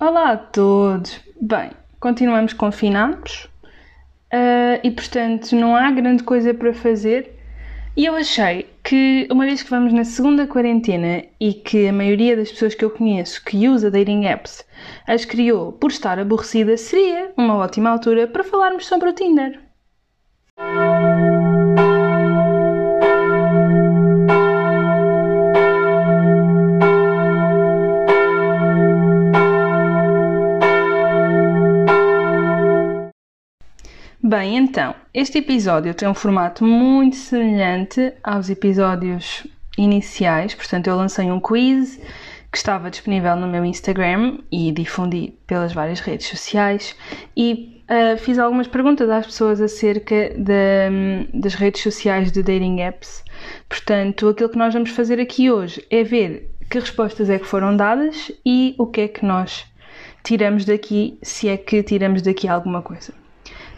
Olá a todos! Bem, continuamos confinados uh, e, portanto, não há grande coisa para fazer. E eu achei que, uma vez que vamos na segunda quarentena e que a maioria das pessoas que eu conheço que usa dating apps as criou por estar aborrecida, seria uma ótima altura para falarmos sobre o Tinder. Bem, então, este episódio tem um formato muito semelhante aos episódios iniciais, portanto, eu lancei um quiz que estava disponível no meu Instagram e difundi pelas várias redes sociais e uh, fiz algumas perguntas às pessoas acerca de, das redes sociais de dating apps. Portanto, aquilo que nós vamos fazer aqui hoje é ver que respostas é que foram dadas e o que é que nós tiramos daqui, se é que tiramos daqui alguma coisa.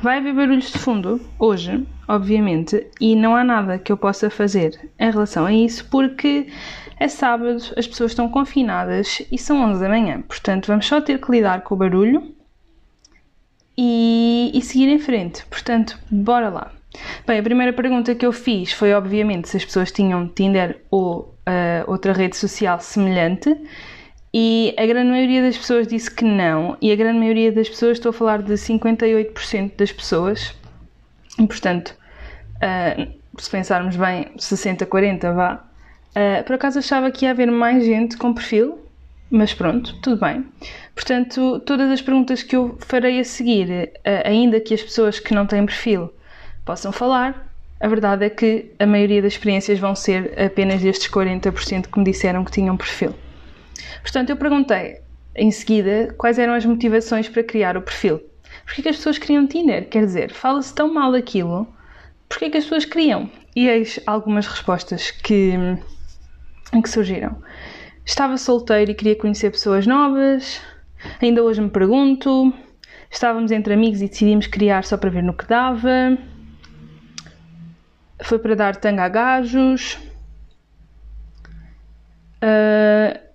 Vai haver barulhos de fundo hoje, obviamente, e não há nada que eu possa fazer em relação a isso porque é sábado, as pessoas estão confinadas e são 11 da manhã. Portanto, vamos só ter que lidar com o barulho e, e seguir em frente. Portanto, bora lá. Bem, a primeira pergunta que eu fiz foi, obviamente, se as pessoas tinham Tinder ou uh, outra rede social semelhante. E a grande maioria das pessoas disse que não, e a grande maioria das pessoas, estou a falar de 58% das pessoas, e portanto, uh, se pensarmos bem, 60-40 vá, uh, por acaso achava que ia haver mais gente com perfil, mas pronto, tudo bem. Portanto, todas as perguntas que eu farei a seguir, uh, ainda que as pessoas que não têm perfil possam falar, a verdade é que a maioria das experiências vão ser apenas destes 40% que me disseram que tinham perfil. Portanto, eu perguntei em seguida quais eram as motivações para criar o perfil. Porquê que as pessoas criam Tinder? Quer dizer, fala-se tão mal daquilo, porquê que as pessoas criam? E eis algumas respostas que, que surgiram. Estava solteiro e queria conhecer pessoas novas. Ainda hoje me pergunto. Estávamos entre amigos e decidimos criar só para ver no que dava. Foi para dar tanga a gajos. Uh,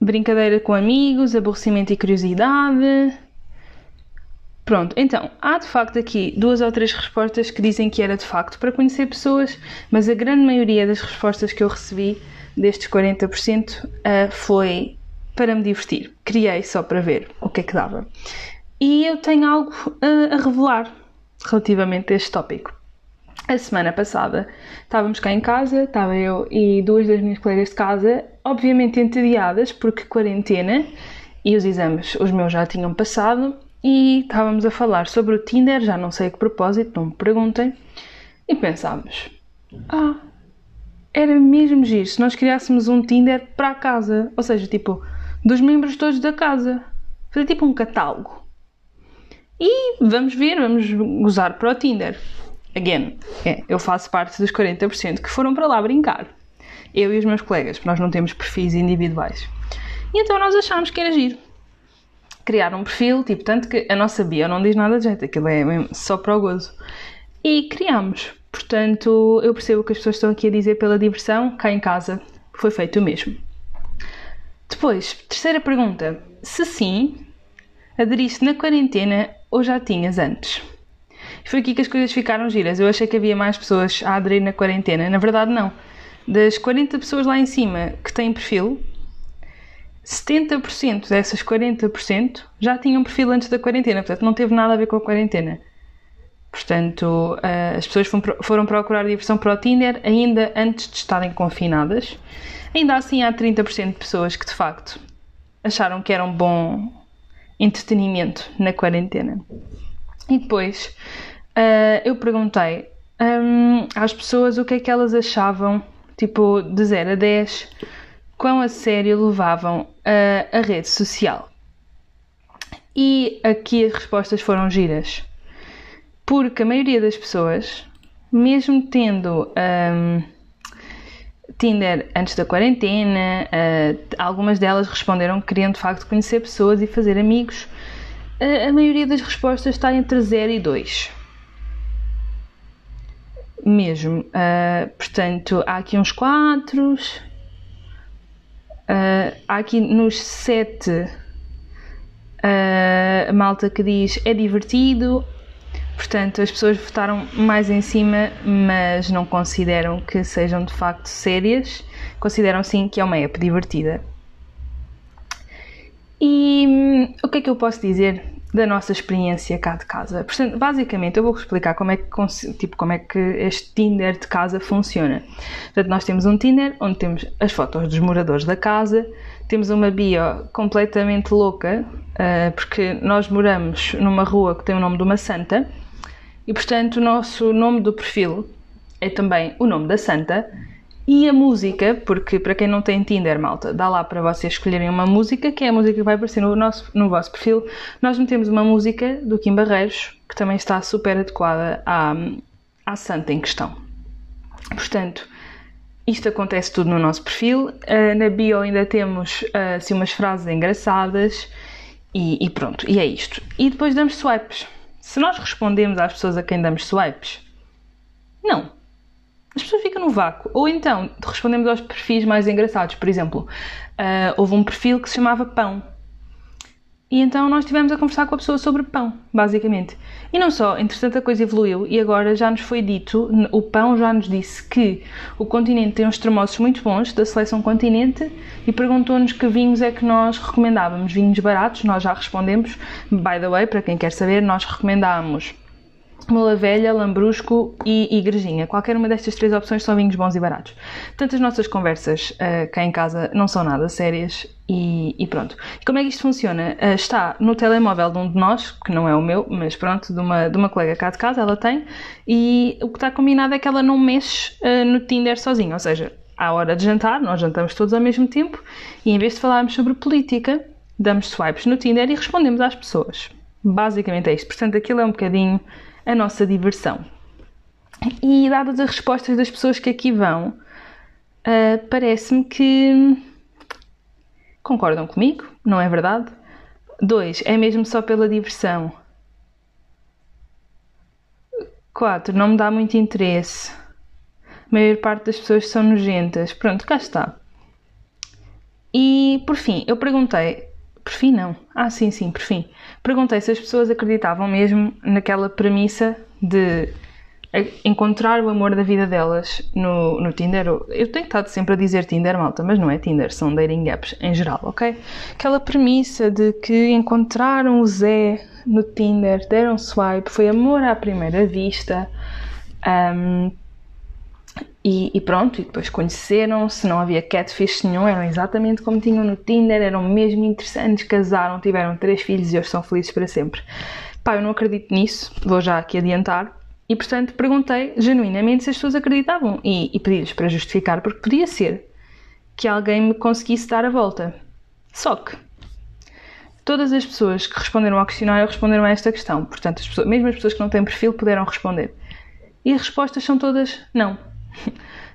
brincadeira com amigos, aborrecimento e curiosidade. Pronto, então, há de facto aqui duas ou três respostas que dizem que era de facto para conhecer pessoas, mas a grande maioria das respostas que eu recebi, destes 40%, uh, foi para me divertir. Criei só para ver o que é que dava. E eu tenho algo uh, a revelar relativamente a este tópico. A semana passada estávamos cá em casa, estava eu e duas das minhas colegas de casa, obviamente entediadas porque quarentena e os exames, os meus já tinham passado, e estávamos a falar sobre o Tinder, já não sei a que propósito, não me perguntem, e pensámos: ah, era mesmo giro se nós criássemos um Tinder para a casa, ou seja, tipo, dos membros todos da casa, fazer tipo um catálogo. E vamos ver, vamos usar para o Tinder. Again, é, eu faço parte dos 40% que foram para lá brincar. Eu e os meus colegas, porque nós não temos perfis individuais. E então nós achámos que era giro. Criar um perfil, tipo, tanto que a nossa bio não diz nada de jeito, aquilo é só para o gozo. E criámos. Portanto, eu percebo o que as pessoas estão aqui a dizer pela diversão, cá em casa foi feito o mesmo. Depois, terceira pergunta. Se sim, aderiste na quarentena ou já tinhas antes? Foi aqui que as coisas ficaram giras. Eu achei que havia mais pessoas a aderir na quarentena. Na verdade, não. Das 40 pessoas lá em cima que têm perfil, 70% dessas 40% já tinham perfil antes da quarentena. Portanto, não teve nada a ver com a quarentena. Portanto, eh, as pessoas foram procurar diversão para o Tinder ainda antes de estarem confinadas. Ainda assim, há 30% de pessoas que de facto acharam que era um bom entretenimento na quarentena. E depois, uh, eu perguntei um, às pessoas o que é que elas achavam, tipo, de 0 a 10, quão a sério levavam a, a rede social. E aqui as respostas foram giras. Porque a maioria das pessoas, mesmo tendo um, Tinder antes da quarentena, uh, algumas delas responderam que queriam de facto conhecer pessoas e fazer amigos. Uh, a maioria das respostas está entre 0 e 2 mesmo. Uh, portanto, há aqui uns quatro. Uh, há aqui nos sete uh, a malta que diz é divertido, portanto as pessoas votaram mais em cima, mas não consideram que sejam de facto sérias, consideram sim que é uma app divertida. E hum, o que é que eu posso dizer da nossa experiência cá de casa? Portanto, basicamente, eu vou explicar como é que, tipo, como é que este Tinder de casa funciona. Portanto, nós temos um Tinder onde temos as fotos dos moradores da casa, temos uma bio completamente louca, uh, porque nós moramos numa rua que tem o nome de uma santa, e portanto o nosso nome do perfil é também o nome da santa, e a música, porque para quem não tem Tinder, malta, dá lá para vocês escolherem uma música, que é a música que vai aparecer no, nosso, no vosso perfil. Nós metemos uma música do Kim Barreiros, que também está super adequada à, à santa em questão. Portanto, isto acontece tudo no nosso perfil. Uh, na bio ainda temos uh, assim, umas frases engraçadas e, e, pronto, e é isto. E depois damos swipes. Se nós respondemos às pessoas a quem damos swipes, não as pessoas ficam no vácuo. Ou então respondemos aos perfis mais engraçados. Por exemplo, uh, houve um perfil que se chamava Pão. E então nós estivemos a conversar com a pessoa sobre pão, basicamente. E não só, entretanto a coisa evoluiu e agora já nos foi dito, o pão já nos disse que o continente tem uns termossos muito bons da seleção continente e perguntou-nos que vinhos é que nós recomendávamos. Vinhos baratos, nós já respondemos. By the way, para quem quer saber, nós recomendámos Mola Velha, Lambrusco e Igrejinha. Qualquer uma destas três opções são vinhos bons e baratos. Portanto, as nossas conversas uh, cá em casa não são nada sérias e, e pronto. E como é que isto funciona? Uh, está no telemóvel de um de nós, que não é o meu, mas pronto, de uma, de uma colega cá de casa, ela tem, e o que está combinado é que ela não mexe uh, no Tinder sozinha, ou seja, à hora de jantar, nós jantamos todos ao mesmo tempo, e em vez de falarmos sobre política, damos swipes no Tinder e respondemos às pessoas. Basicamente é isto. Portanto, aquilo é um bocadinho a nossa diversão. E dadas as respostas das pessoas que aqui vão, uh, parece-me que concordam comigo, não é verdade? Dois, é mesmo só pela diversão. Quatro, não me dá muito interesse. A maior parte das pessoas são nojentas. Pronto, cá está. E por fim, eu perguntei por fim, não. Ah, sim, sim, por fim. Perguntei se as pessoas acreditavam mesmo naquela premissa de encontrar o amor da vida delas no, no Tinder. Eu tenho estado sempre a dizer Tinder, malta, mas não é Tinder, são dating apps em geral, ok? Aquela premissa de que encontraram o Zé no Tinder, deram swipe, foi amor à primeira vista. Um, e, e, pronto, e depois conheceram-se, não havia catfish nenhum, eram exatamente como tinham no Tinder, eram mesmo interessantes, casaram, tiveram três filhos e hoje são felizes para sempre. Pá, eu não acredito nisso, vou já aqui adiantar. E portanto perguntei genuinamente se as pessoas acreditavam e, e pedi-lhes para justificar, porque podia ser que alguém me conseguisse dar a volta. Só que todas as pessoas que responderam ao questionário responderam a esta questão, portanto, as pessoas, mesmo as pessoas que não têm perfil puderam responder. E as respostas são todas não.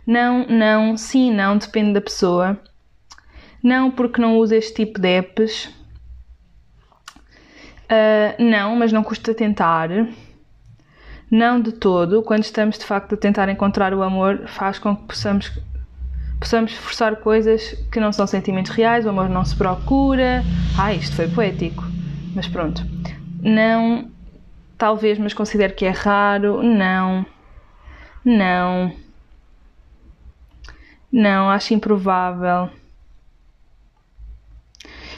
Não, não, sim, não, depende da pessoa. Não, porque não usa este tipo de apps. Uh, não, mas não custa tentar. Não de todo. Quando estamos de facto a tentar encontrar o amor, faz com que possamos, possamos forçar coisas que não são sentimentos reais. O amor não se procura. Ah, isto foi poético. Mas pronto. Não, talvez, mas considero que é raro. Não, não. Não, acho improvável.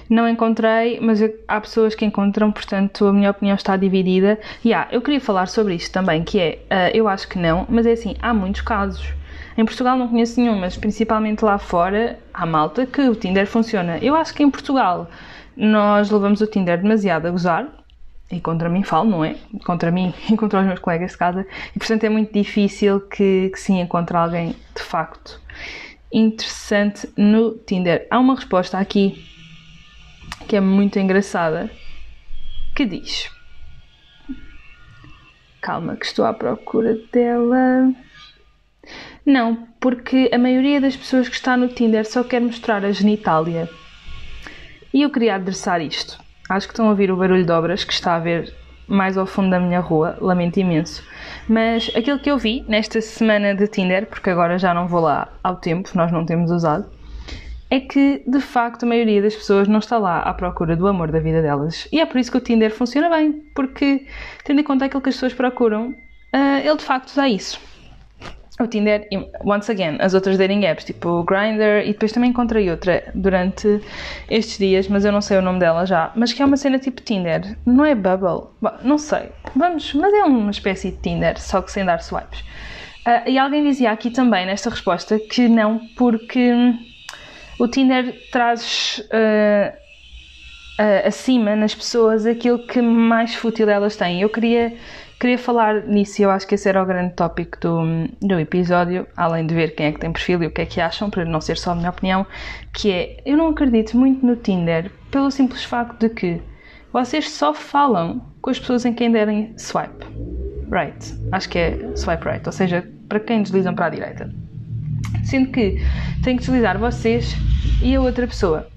Não encontrei, mas há pessoas que encontram, portanto a minha opinião está dividida. E yeah, eu queria falar sobre isto também, que é, uh, eu acho que não, mas é assim, há muitos casos. Em Portugal não conheço nenhum, mas principalmente lá fora há malta que o Tinder funciona. Eu acho que em Portugal nós levamos o Tinder demasiado a gozar, e contra mim falo, não é? Contra mim e contra os meus colegas de casa, e portanto é muito difícil que, que se encontre alguém de facto interessante no Tinder. Há uma resposta aqui que é muito engraçada que diz: Calma, que estou à procura dela. Não, porque a maioria das pessoas que está no Tinder só quer mostrar a genitália. E eu queria adressar isto. Acho que estão a ouvir o barulho de obras que está a ver mais ao fundo da minha rua, lamento imenso. Mas aquilo que eu vi nesta semana de Tinder, porque agora já não vou lá ao tempo, nós não temos usado, é que de facto a maioria das pessoas não está lá à procura do amor da vida delas. E é por isso que o Tinder funciona bem, porque tendo em conta aquilo que as pessoas procuram, uh, ele de facto dá isso. O Tinder, once again, as outras dating apps, tipo o Grindr, e depois também encontrei outra durante estes dias, mas eu não sei o nome dela já, mas que é uma cena tipo Tinder, não é Bubble, não sei, vamos, mas é uma espécie de Tinder, só que sem dar swipes. Uh, e alguém dizia aqui também nesta resposta que não, porque o Tinder traz uh, uh, acima nas pessoas aquilo que mais fútil elas têm. Eu queria, queria falar nisso e eu acho que esse era o grande tópico do, do episódio, além de ver quem é que tem perfil e o que é que acham, para não ser só a minha opinião, que é, eu não acredito muito no Tinder pelo simples facto de que vocês só falam com as pessoas em quem derem swipe right. Acho que é swipe right, ou seja, para quem deslizam para a direita. Sendo que tem que deslizar vocês e a outra pessoa.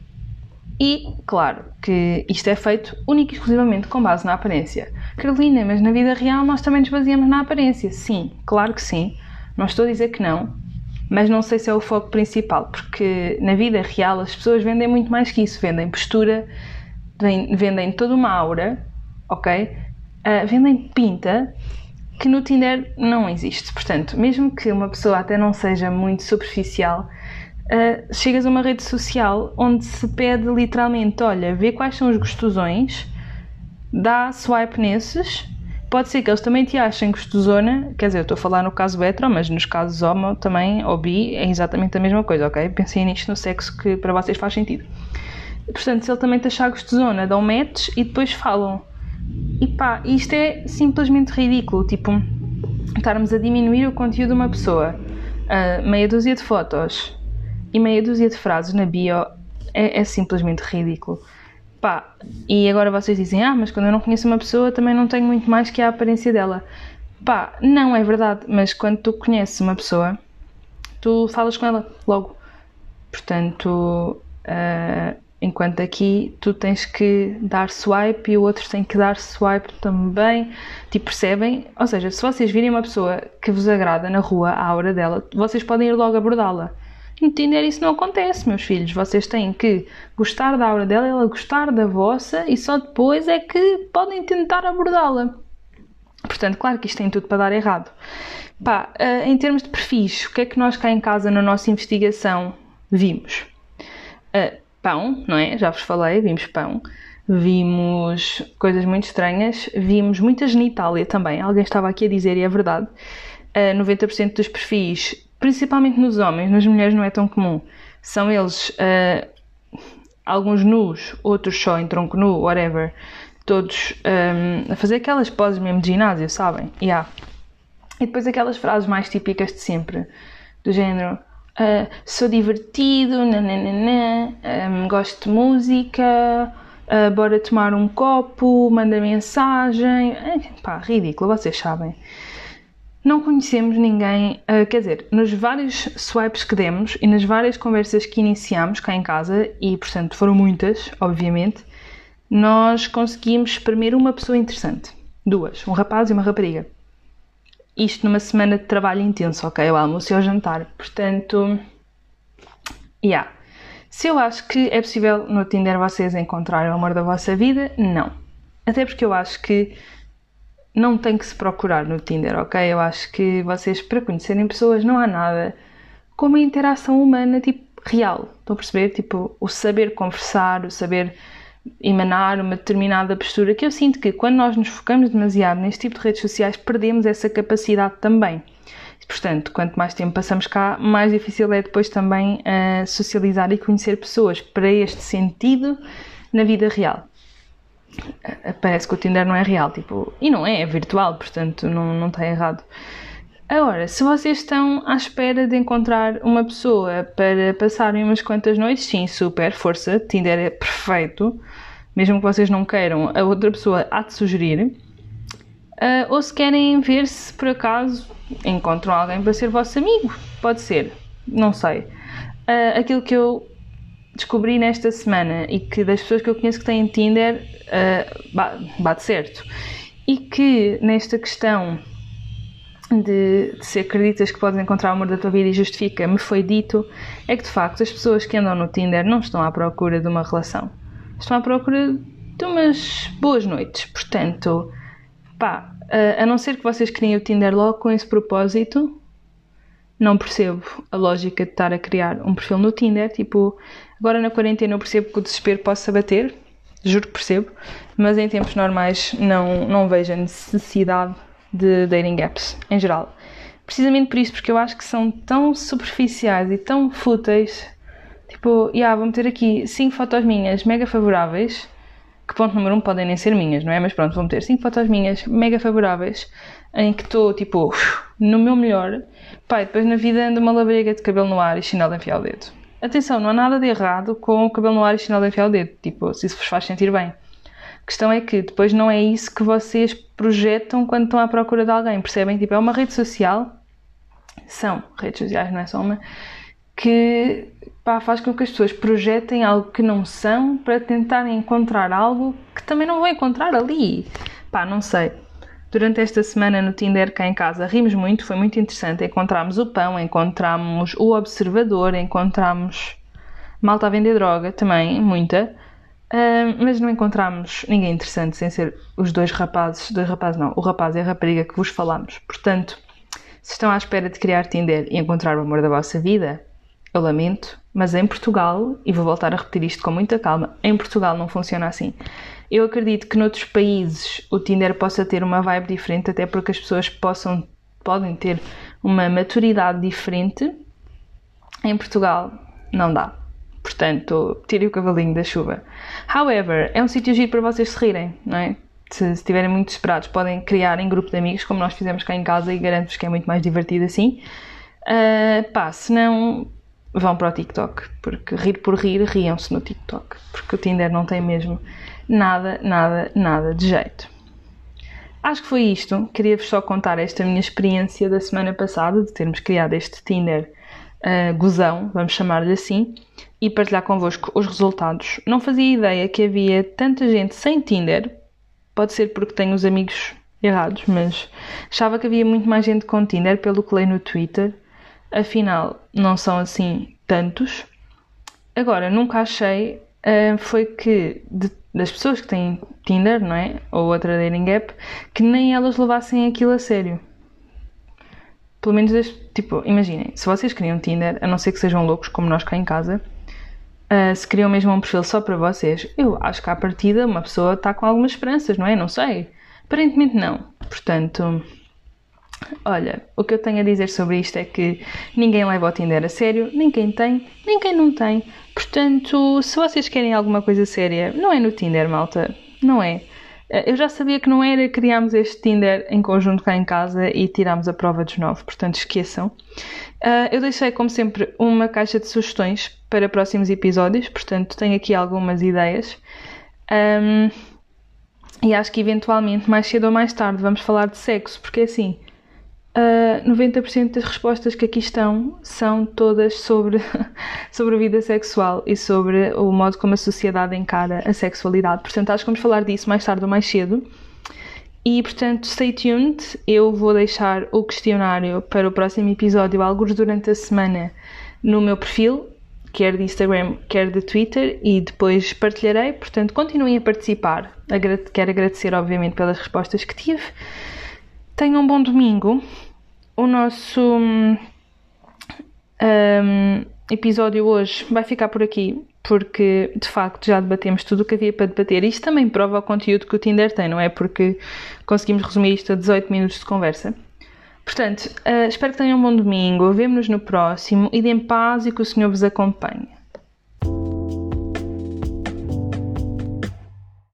E, claro, que isto é feito única e exclusivamente com base na aparência. Carolina, mas na vida real nós também nos baseamos na aparência. Sim, claro que sim. Não estou a dizer que não, mas não sei se é o foco principal, porque na vida real as pessoas vendem muito mais que isso. Vendem postura, vendem toda uma aura, ok? Uh, vendem pinta que no Tinder não existe. Portanto, mesmo que uma pessoa até não seja muito superficial, uh, chegas a uma rede social onde se pede literalmente: olha, vê quais são os gostosões, dá swipe nesses. Pode ser que eles também te achem gostosona, quer dizer, eu estou a falar no caso hetero, mas nos casos homo também, ou bi, é exatamente a mesma coisa, ok? Pensei nisto no sexo que para vocês faz sentido. Portanto, se ele também te achar gostosona, dão match e depois falam e pá, isto é simplesmente ridículo. Tipo, estarmos a diminuir o conteúdo de uma pessoa, uh, meia dúzia de fotos e meia dúzia de frases na bio é, é, simplesmente ridículo. Pá, e agora vocês dizem, ah, mas quando eu não conheço uma pessoa também não tenho muito mais que a aparência dela. Pá, não é verdade, mas quando tu conheces uma pessoa, tu falas com ela logo. Portanto, uh, Enquanto aqui tu tens que dar swipe e o outro tem que dar swipe também. Tipo, percebem? Ou seja, se vocês virem uma pessoa que vos agrada na rua, à hora dela, vocês podem ir logo abordá-la. No Tinder isso não acontece, meus filhos. Vocês têm que gostar da aura dela, ela gostar da vossa e só depois é que podem tentar abordá-la. Portanto, claro que isto tem tudo para dar errado. Pá, eh, em termos de perfis, o que é que nós cá em casa na nossa investigação vimos? Uh, pão, não é? Já vos falei, vimos pão. Vimos coisas muito estranhas, vimos muita genitália também. Alguém estava aqui a dizer, e é verdade, uh, 90% dos perfis, principalmente nos homens, nas mulheres não é tão comum, são eles uh, alguns nus, outros só em tronco nu, whatever, todos um, a fazer aquelas poses mesmo de ginásio, sabem? Yeah. E depois aquelas frases mais típicas de sempre, do género Uh, sou divertido, nananana, um, gosto de música, uh, bora tomar um copo, manda mensagem. Uh, pá, ridículo, vocês sabem. Não conhecemos ninguém, uh, quer dizer, nos vários swipes que demos e nas várias conversas que iniciamos cá em casa, e portanto foram muitas, obviamente, nós conseguimos espremer uma pessoa interessante. Duas, um rapaz e uma rapariga. Isto numa semana de trabalho intenso, ok? O almoço e jantar. Portanto, yeah. Se eu acho que é possível no Tinder vocês encontrarem o amor da vossa vida, não. Até porque eu acho que não tem que se procurar no Tinder, ok? Eu acho que vocês, para conhecerem pessoas, não há nada como a interação humana, tipo, real. Estão a perceber? Tipo, o saber conversar, o saber emanar uma determinada postura, que eu sinto que quando nós nos focamos demasiado neste tipo de redes sociais, perdemos essa capacidade também. Portanto, quanto mais tempo passamos cá, mais difícil é depois também uh, socializar e conhecer pessoas para este sentido na vida real. Parece que o Tinder não é real, tipo, e não é, é virtual, portanto não, não está errado. Agora, se vocês estão à espera de encontrar uma pessoa para passarem umas quantas noites, sim, super, força, Tinder é perfeito, mesmo que vocês não queiram, a outra pessoa há de sugerir. Uh, ou se querem ver se por acaso encontram alguém para ser vosso amigo, pode ser, não sei. Uh, aquilo que eu descobri nesta semana e que das pessoas que eu conheço que têm Tinder uh, bate certo. E que nesta questão de, de, se acreditas que podes encontrar o amor da tua vida e justifica, me foi dito, é que de facto as pessoas que andam no Tinder não estão à procura de uma relação. Estão à procura de umas boas noites. Portanto, pá, a não ser que vocês criem o Tinder logo com esse propósito, não percebo a lógica de estar a criar um perfil no Tinder. Tipo, agora na quarentena eu percebo que o desespero possa bater, juro que percebo, mas em tempos normais não, não vejo a necessidade de dating apps em geral. Precisamente por isso, porque eu acho que são tão superficiais e tão fúteis. Tipo, yeah, vou meter aqui 5 fotos minhas mega favoráveis, que ponto número 1 um, podem nem ser minhas, não é? Mas pronto, vou meter 5 fotos minhas mega favoráveis, em que estou tipo no meu melhor. Pai, depois na vida ando uma labrega de cabelo no ar e chinelo enfiar o dedo. Atenção, não há nada de errado com o cabelo no ar e chinelo enfiar o dedo, tipo, se isso vos faz sentir bem questão é que depois não é isso que vocês projetam quando estão à procura de alguém, percebem? Tipo, é uma rede social, são redes sociais, não é só uma, que faz com que as pessoas projetem algo que não são para tentarem encontrar algo que também não vão encontrar ali. Pá, não sei. Durante esta semana no Tinder cá em casa rimos muito, foi muito interessante. Encontramos o pão, encontramos o observador, encontramos malta a vender droga também, muita. Uh, mas não encontramos ninguém interessante sem ser os dois rapazes, dois rapazes não, o rapaz e a rapariga que vos falamos. Portanto, se estão à espera de criar Tinder e encontrar o amor da vossa vida, eu lamento, mas em Portugal, e vou voltar a repetir isto com muita calma, em Portugal não funciona assim. Eu acredito que noutros países o Tinder possa ter uma vibe diferente, até porque as pessoas possam, podem ter uma maturidade diferente. Em Portugal não dá. Portanto, tirem o cavalinho da chuva. However, é um sítio giro para vocês se rirem, não é? Se estiverem muito desesperados, podem criar em grupo de amigos, como nós fizemos cá em casa, e garanto-vos que é muito mais divertido assim. Uh, pá, se não, vão para o TikTok, porque rir por rir, riam-se no TikTok, porque o Tinder não tem mesmo nada, nada, nada de jeito. Acho que foi isto. Queria-vos só contar esta minha experiência da semana passada de termos criado este Tinder uh, gozão, vamos chamar-lhe assim, e partilhar convosco os resultados. Não fazia ideia que havia tanta gente sem Tinder, pode ser porque tenho os amigos errados, mas achava que havia muito mais gente com Tinder pelo que leio no Twitter. Afinal, não são assim tantos. Agora, nunca achei uh, foi que de, das pessoas que têm Tinder, não é? Ou outra dating app, que nem elas levassem aquilo a sério. Pelo menos, tipo, imaginem, se vocês criam Tinder, a não ser que sejam loucos como nós cá em casa, uh, se criam mesmo um perfil só para vocês, eu acho que à partida uma pessoa está com algumas esperanças, não é? Não sei. Aparentemente não. Portanto, olha, o que eu tenho a dizer sobre isto é que ninguém leva o Tinder a sério, nem quem tem, nem quem não tem. Portanto, se vocês querem alguma coisa séria, não é no Tinder, malta. Não é. Eh, eu já sabia que não era, criámos este Tinder em conjunto cá em casa e tirámos a prova dos nove, portanto esqueçam. Uh, eu deixei, como sempre, uma caixa de sugestões para próximos episódios, portanto tenho aqui algumas ideias. Um, e acho que eventualmente, mais cedo ou mais tarde, vamos falar de sexo, porque assim, uh, 90% das respostas que aqui estão são todas sobre, sobre a vida sexual e sobre o modo como a sociedade encara a sexualidade. Portanto, acho que vamos falar disso mais tarde ou mais cedo. E portanto, stay tuned. Eu vou deixar o questionário para o próximo episódio, alguns durante a semana, no meu perfil, quer de Instagram, quer de Twitter, e depois partilharei. Portanto, continuem a participar. Quero agradecer, obviamente, pelas respostas que tive. Tenham um bom domingo. O nosso um, episódio hoje vai ficar por aqui, porque de facto já debatemos tudo o que havia para debater. Isto também prova o conteúdo que o Tinder tem, não é? Porque conseguimos resumir isto a 18 minutos de conversa. Portanto, uh, espero que tenham um bom domingo. Vemo-nos no próximo. e paz e que o Senhor vos acompanhe.